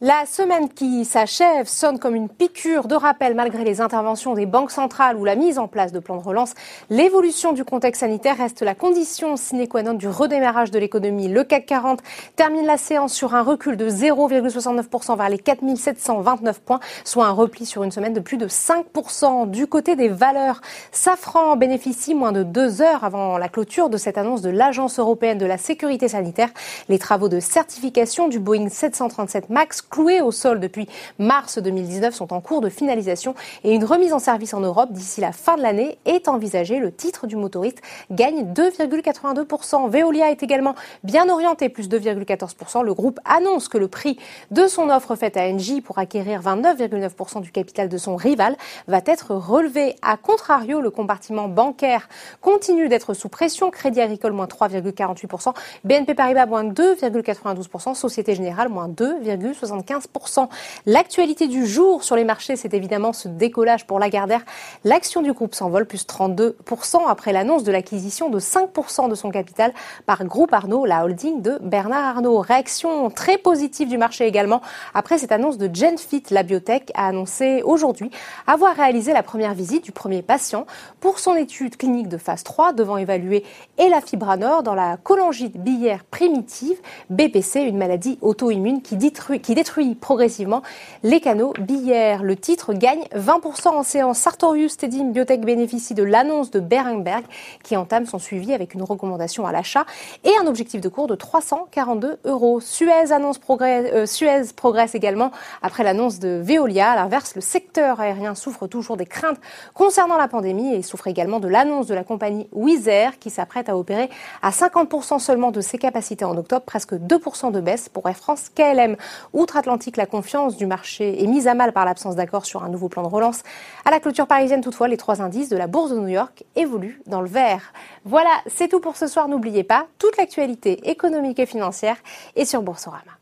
La semaine qui s'achève sonne comme une piqûre de rappel malgré les interventions des banques centrales ou la mise en place de plans de relance. L'évolution du contexte sanitaire reste la condition sine qua non du redémarrage de l'économie. Le CAC 40 termine la séance sur un recul de 0,69% vers les 4729 points, soit un repli sur une semaine de plus de 5%. Du côté des valeurs, Safran bénéficie moins de deux heures avant la clôture de cette annonce de l'Agence européenne de la sécurité sanitaire. Les travaux de certification du Boeing 737 MAX cloués au sol depuis mars 2019 sont en cours de finalisation et une remise en service en Europe d'ici la fin de l'année est envisagée. Le titre du motoriste gagne 2,82%. Veolia est également bien orienté, plus 2,14%. Le groupe annonce que le prix de son offre faite à Engie pour acquérir 29,9% du capital de son rival va être relevé. A contrario, le compartiment bancaire continue d'être sous pression. Crédit agricole moins 3,48%, BNP Paribas moins 2,92%, Société Générale moins 2,75%. 15%. L'actualité du jour sur les marchés, c'est évidemment ce décollage pour Lagardère. L'action du groupe s'envole plus 32% après l'annonce de l'acquisition de 5% de son capital par Groupe Arnaud, la holding de Bernard Arnault. Réaction très positive du marché également après cette annonce de Genfit. La biotech a annoncé aujourd'hui avoir réalisé la première visite du premier patient pour son étude clinique de phase 3 devant évaluer et la fibranor dans la cholangite biliaire primitive, BPC, une maladie auto-immune qui détruit progressivement les canaux biliaires. Le titre gagne 20% en séance. Sartorius Tedim Biotech bénéficie de l'annonce de Berenberg qui entame son suivi avec une recommandation à l'achat et un objectif de cours de 342 euros. Suez, annonce progrès, euh, Suez progresse également après l'annonce de Veolia. À l'inverse, le secteur aérien souffre toujours des craintes concernant la pandémie et souffre également de l'annonce de la compagnie Wizz Air qui s'apprête à opérer à 50% seulement de ses capacités en octobre, presque 2% de baisse pour Air France KLM. Outre atlantique la confiance du marché est mise à mal par l'absence d'accord sur un nouveau plan de relance. À la clôture parisienne, toutefois, les trois indices de la Bourse de New York évoluent dans le vert. Voilà, c'est tout pour ce soir. N'oubliez pas, toute l'actualité économique et financière est sur Boursorama.